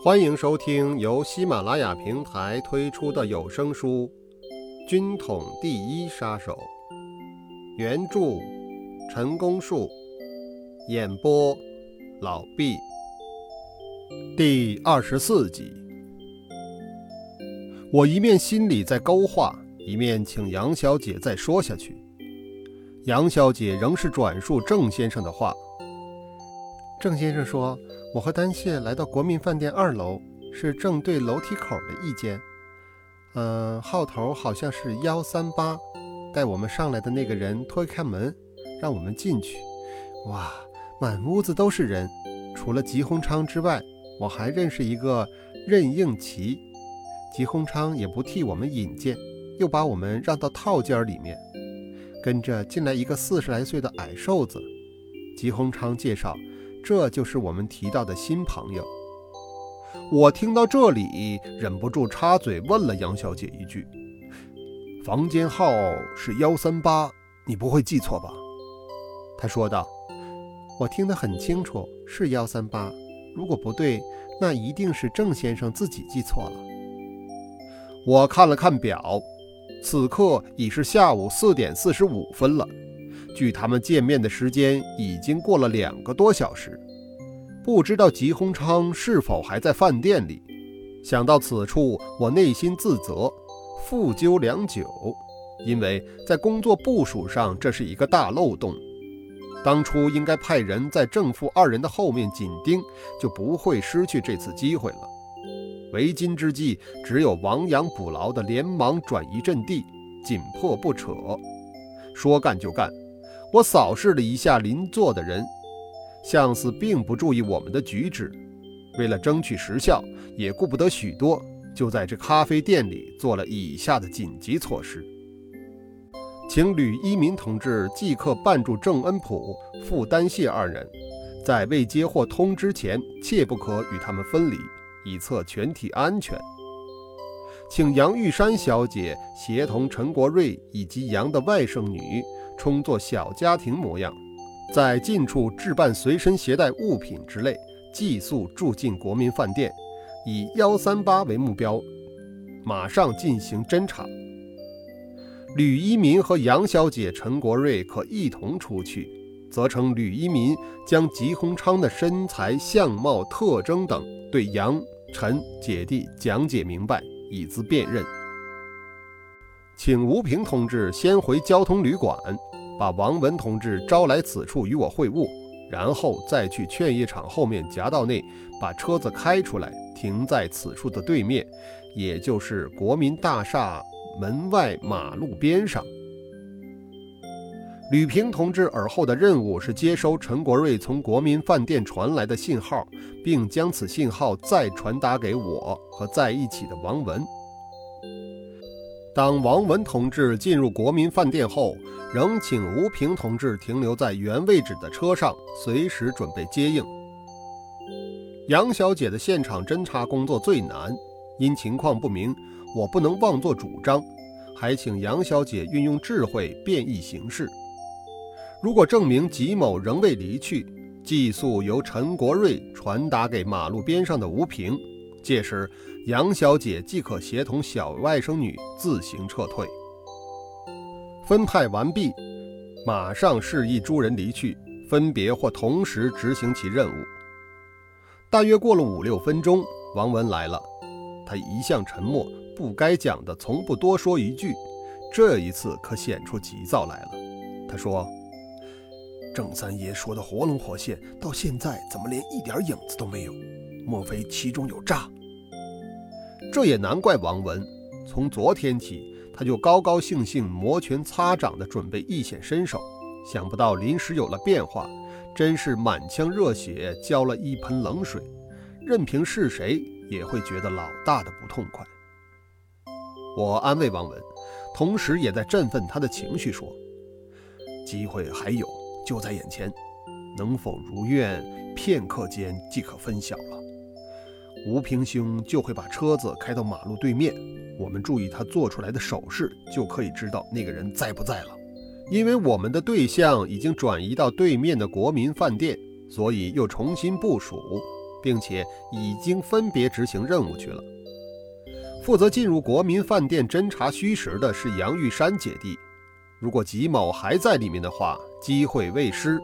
欢迎收听由喜马拉雅平台推出的有声书《军统第一杀手》，原著陈功树，演播老毕，第二十四集。我一面心里在勾画，一面请杨小姐再说下去。杨小姐仍是转述郑先生的话。郑先生说：“我和丹谢来到国民饭店二楼，是正对楼梯口的一间。嗯，号头好像是幺三八。带我们上来的那个人推开门，让我们进去。哇，满屋子都是人，除了吉鸿昌之外，我还认识一个任应奇。吉鸿昌也不替我们引荐，又把我们让到套间里面。跟着进来一个四十来岁的矮瘦子。吉鸿昌介绍。”这就是我们提到的新朋友。我听到这里，忍不住插嘴问了杨小姐一句：“房间号是幺三八，你不会记错吧？”她说道：“我听得很清楚，是幺三八。如果不对，那一定是郑先生自己记错了。”我看了看表，此刻已是下午四点四十五分了。距他们见面的时间已经过了两个多小时，不知道吉鸿昌是否还在饭店里。想到此处，我内心自责，复究良久，因为在工作部署上这是一个大漏洞。当初应该派人在正副二人的后面紧盯，就不会失去这次机会了。为今之计，只有亡羊补牢的连忙转移阵地，紧迫不扯，说干就干。我扫视了一下邻座的人，相似并不注意我们的举止。为了争取时效，也顾不得许多，就在这咖啡店里做了以下的紧急措施：请吕一民同志即刻办住郑恩普、傅丹谢二人，在未接获通知前，切不可与他们分离，以策全体安全。请杨玉山小姐协同陈国瑞以及杨的外甥女。充作小家庭模样，在近处置办随身携带物品之类，寄宿住进国民饭店，以幺三八为目标，马上进行侦查。吕一民和杨小姐陈国瑞可一同出去，责成吕一民将吉鸿昌的身材、相貌特征等对杨、陈姐弟讲解明白，以资辨认。请吴平同志先回交通旅馆，把王文同志招来此处与我会晤，然后再去劝业场后面夹道内把车子开出来，停在此处的对面，也就是国民大厦门外马路边上。吕平同志尔后的任务是接收陈国瑞从国民饭店传来的信号，并将此信号再传达给我和在一起的王文。当王文同志进入国民饭店后，仍请吴平同志停留在原位置的车上，随时准备接应。杨小姐的现场侦查工作最难，因情况不明，我不能妄作主张，还请杨小姐运用智慧变易形式。如果证明吉某仍未离去，寄宿由陈国瑞传达给马路边上的吴平。届时，杨小姐即可协同小外甥女自行撤退。分派完毕，马上示意诸人离去，分别或同时执行其任务。大约过了五六分钟，王文来了。他一向沉默，不该讲的从不多说一句，这一次可显出急躁来了。他说：“郑三爷说的活龙活现，到现在怎么连一点影子都没有？莫非其中有诈？”这也难怪王文，从昨天起他就高高兴兴摩拳擦掌地准备一显身手，想不到临时有了变化，真是满腔热血浇了一盆冷水，任凭是谁也会觉得老大的不痛快。我安慰王文，同时也在振奋他的情绪，说：“机会还有，就在眼前，能否如愿，片刻间即可分晓了。”吴平兄就会把车子开到马路对面，我们注意他做出来的手势，就可以知道那个人在不在了。因为我们的对象已经转移到对面的国民饭店，所以又重新部署。并且已经分别执行任务去了。负责进入国民饭店侦查虚实的是杨玉山姐弟。如果吉某还在里面的话，机会未失，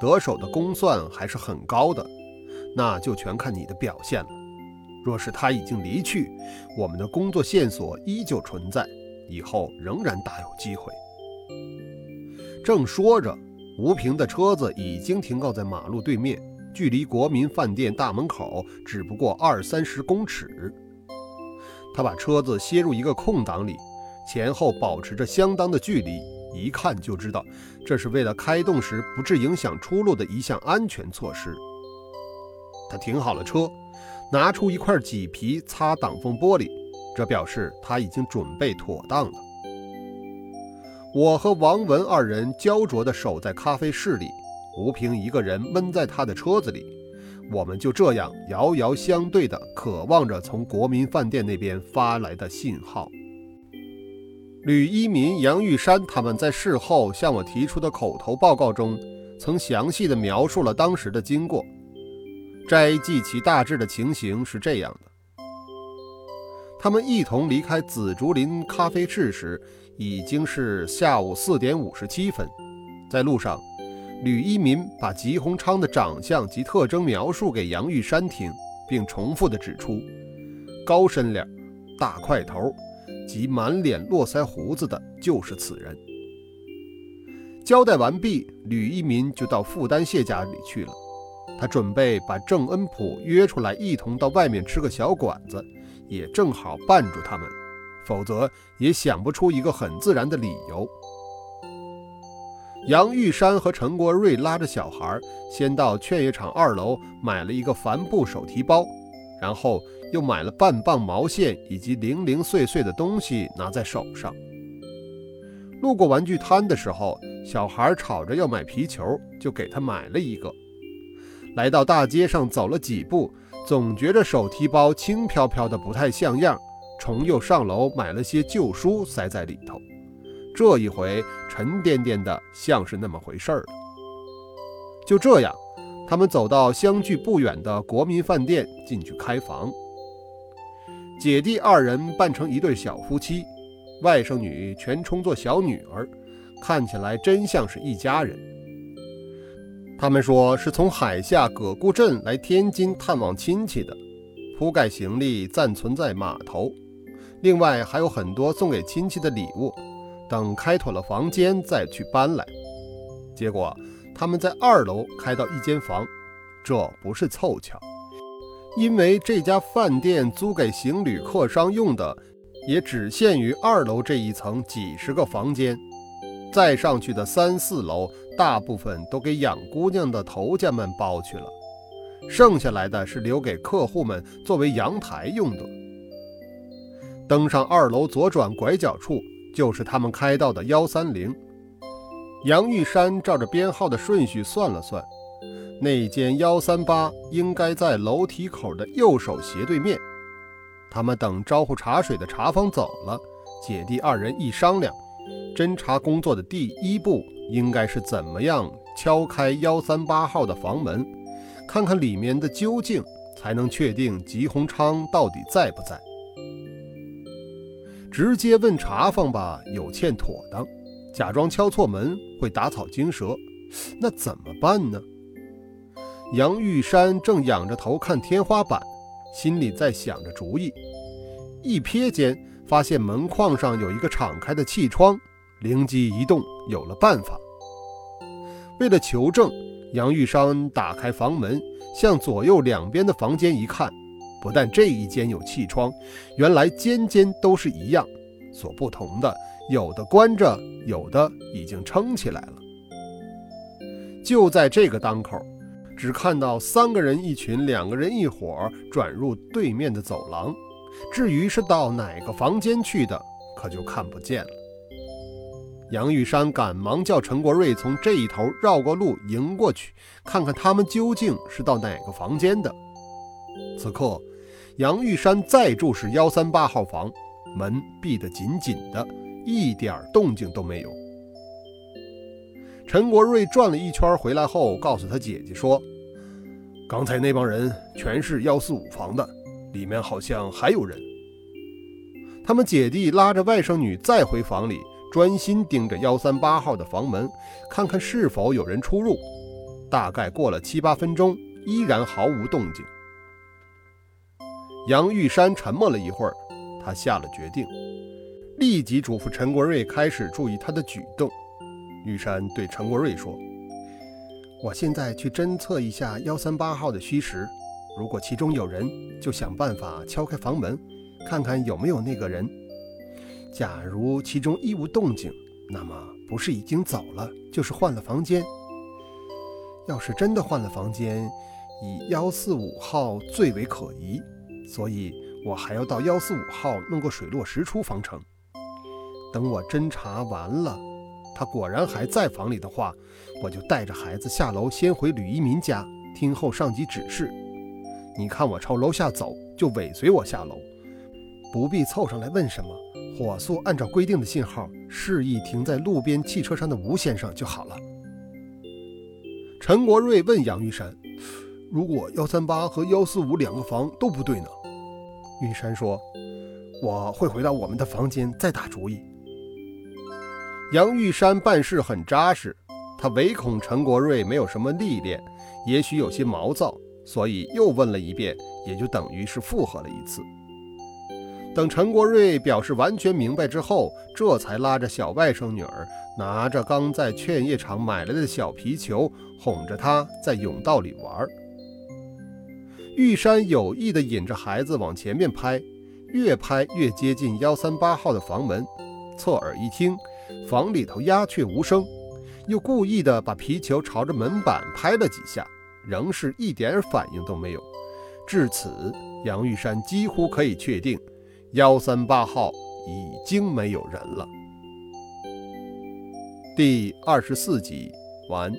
得手的公算还是很高的，那就全看你的表现了。若是他已经离去，我们的工作线索依旧存在，以后仍然大有机会。正说着，吴平的车子已经停靠在马路对面，距离国民饭店大门口只不过二三十公尺。他把车子歇入一个空档里，前后保持着相当的距离，一看就知道这是为了开动时不致影响出路的一项安全措施。他停好了车，拿出一块麂皮擦挡风玻璃，这表示他已经准备妥当了。我和王文二人焦灼地守在咖啡室里，吴平一个人闷在他的车子里。我们就这样遥遥相对的渴望着从国民饭店那边发来的信号。吕一民、杨玉山他们在事后向我提出的口头报告中，曾详细的描述了当时的经过。摘记其大致的情形是这样的：他们一同离开紫竹林咖啡室时，已经是下午四点五十七分，在路上。吕一民把吉鸿昌的长相及特征描述给杨玉山听，并重复地指出：高身脸、大块头及满脸络腮胡子的，就是此人。交代完毕，吕一民就到傅丹谢家里去了。他准备把郑恩普约出来，一同到外面吃个小馆子，也正好绊住他们，否则也想不出一个很自然的理由。杨玉山和陈国瑞拉着小孩，先到劝业场二楼买了一个帆布手提包，然后又买了半磅毛线以及零零碎碎的东西拿在手上。路过玩具摊的时候，小孩吵着要买皮球，就给他买了一个。来到大街上走了几步，总觉着手提包轻飘飘的不太像样，重又上楼买了些旧书塞在里头。这一回沉甸甸的，像是那么回事儿了。就这样，他们走到相距不远的国民饭店，进去开房。姐弟二人扮成一对小夫妻，外甥女全充作小女儿，看起来真像是一家人。他们说是从海下葛沽镇来天津探望亲戚的，铺盖行李暂存在码头，另外还有很多送给亲戚的礼物。等开妥了房间再去搬来，结果他们在二楼开到一间房，这不是凑巧，因为这家饭店租给行旅客商用的，也只限于二楼这一层几十个房间，再上去的三四楼大部分都给养姑娘的头家们包去了，剩下来的是留给客户们作为阳台用的。登上二楼左转拐角处。就是他们开到的幺三零。杨玉山照着编号的顺序算了算，那间幺三八应该在楼梯口的右手斜对面。他们等招呼茶水的茶房走了，姐弟二人一商量，侦查工作的第一步应该是怎么样敲开幺三八号的房门，看看里面的究竟，才能确定吉鸿昌到底在不在。直接问茶房吧，有欠妥当；假装敲错门会打草惊蛇，那怎么办呢？杨玉山正仰着头看天花板，心里在想着主意。一瞥间，发现门框上有一个敞开的气窗，灵机一动，有了办法。为了求证，杨玉山打开房门，向左右两边的房间一看。不但这一间有气窗，原来间间都是一样，所不同的，有的关着，有的已经撑起来了。就在这个当口，只看到三个人一群，两个人一伙转入对面的走廊，至于是到哪个房间去的，可就看不见了。杨玉山赶忙叫陈国瑞从这一头绕过路迎过去，看看他们究竟是到哪个房间的。此刻。杨玉山再注视幺三八号房，门闭得紧紧的，一点动静都没有。陈国瑞转了一圈回来后，告诉他姐姐说：“刚才那帮人全是幺四五房的，里面好像还有人。他们姐弟拉着外甥女再回房里，专心盯着幺三八号的房门，看看是否有人出入。大概过了七八分钟，依然毫无动静。杨玉山沉默了一会儿，他下了决定，立即嘱咐陈国瑞开始注意他的举动。玉山对陈国瑞说：“我现在去侦测一下幺三八号的虚实，如果其中有人，就想办法敲开房门。”看看有没有那个人。假如其中一无动静，那么不是已经走了，就是换了房间。要是真的换了房间，以幺四五号最为可疑，所以我还要到幺四五号弄个水落石出方成。等我侦查完了，他果然还在房里的话，我就带着孩子下楼，先回吕一民家，听候上级指示。你看我朝楼下走，就尾随我下楼。不必凑上来问什么，火速按照规定的信号，示意停在路边汽车上的吴先生就好了。陈国瑞问杨玉山：“如果幺三八和幺四五两个房都不对呢？”玉山说：“我会回到我们的房间再打主意。”杨玉山办事很扎实，他唯恐陈国瑞没有什么历练，也许有些毛躁，所以又问了一遍，也就等于是附和了一次。等陈国瑞表示完全明白之后，这才拉着小外甥女儿，拿着刚在劝业场买来的小皮球，哄着她在甬道里玩。玉山有意地引着孩子往前面拍，越拍越接近幺三八号的房门，侧耳一听，房里头鸦雀无声，又故意地把皮球朝着门板拍了几下，仍是一点反应都没有。至此，杨玉山几乎可以确定。幺三八号已经没有人了。第二十四集完。